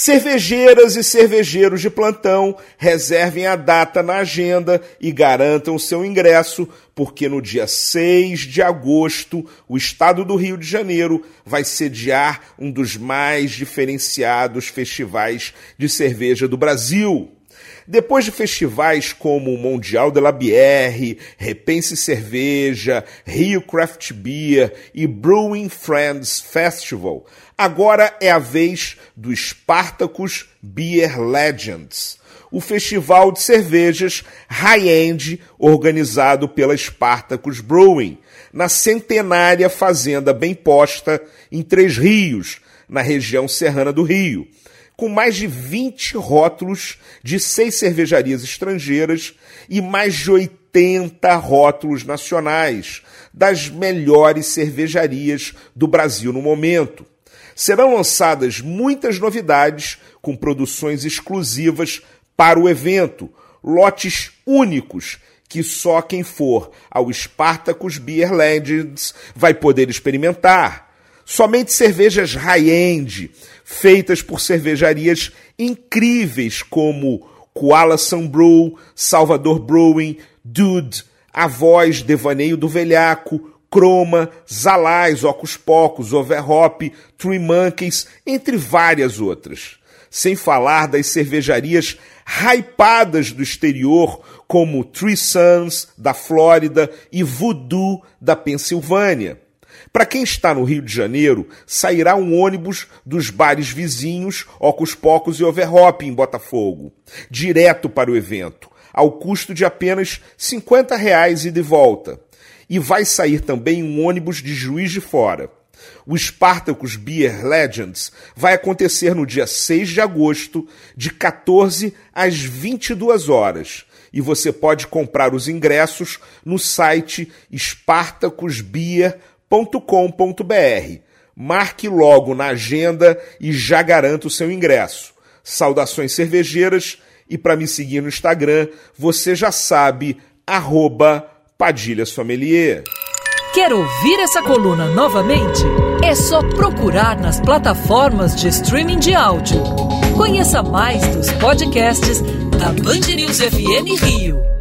Cervejeiras e cervejeiros de plantão, reservem a data na agenda e garantam seu ingresso, porque no dia 6 de agosto, o estado do Rio de Janeiro vai sediar um dos mais diferenciados festivais de cerveja do Brasil. Depois de festivais como o Mundial de la Bière, Repense Cerveja, Rio Craft Beer e Brewing Friends Festival, Agora é a vez do Spartacus Beer Legends, o festival de cervejas high-end organizado pela Spartacus Brewing, na centenária fazenda bem posta em Três Rios, na região serrana do Rio, com mais de 20 rótulos de seis cervejarias estrangeiras e mais de 80 rótulos nacionais das melhores cervejarias do Brasil no momento serão lançadas muitas novidades com produções exclusivas para o evento, lotes únicos que só quem for ao Spartacus Beer Legends vai poder experimentar. Somente cervejas high-end, feitas por cervejarias incríveis como Koala Brew, Salvador Brewing, Dude, A Voz, Devaneio do Velhaco, Croma, Zalais, Ocus Pocos, Overhop, Three Monkeys, entre várias outras. Sem falar das cervejarias hypadas do exterior, como Three Suns, da Flórida, e Voodoo, da Pensilvânia. Para quem está no Rio de Janeiro, sairá um ônibus dos bares vizinhos, Ocus Pocos e Overhop, em Botafogo, direto para o evento, ao custo de apenas 50 reais e de volta e vai sair também um ônibus de Juiz de Fora. O Spartacus Beer Legends vai acontecer no dia 6 de agosto, de 14 às 22 horas. E você pode comprar os ingressos no site spartacusbeer.com.br. Marque logo na agenda e já garanta o seu ingresso. Saudações cervejeiras e para me seguir no Instagram, você já sabe, arroba Padilha Sommelier. Quer ouvir essa coluna novamente? É só procurar nas plataformas de streaming de áudio. Conheça mais dos podcasts da Band News FM Rio.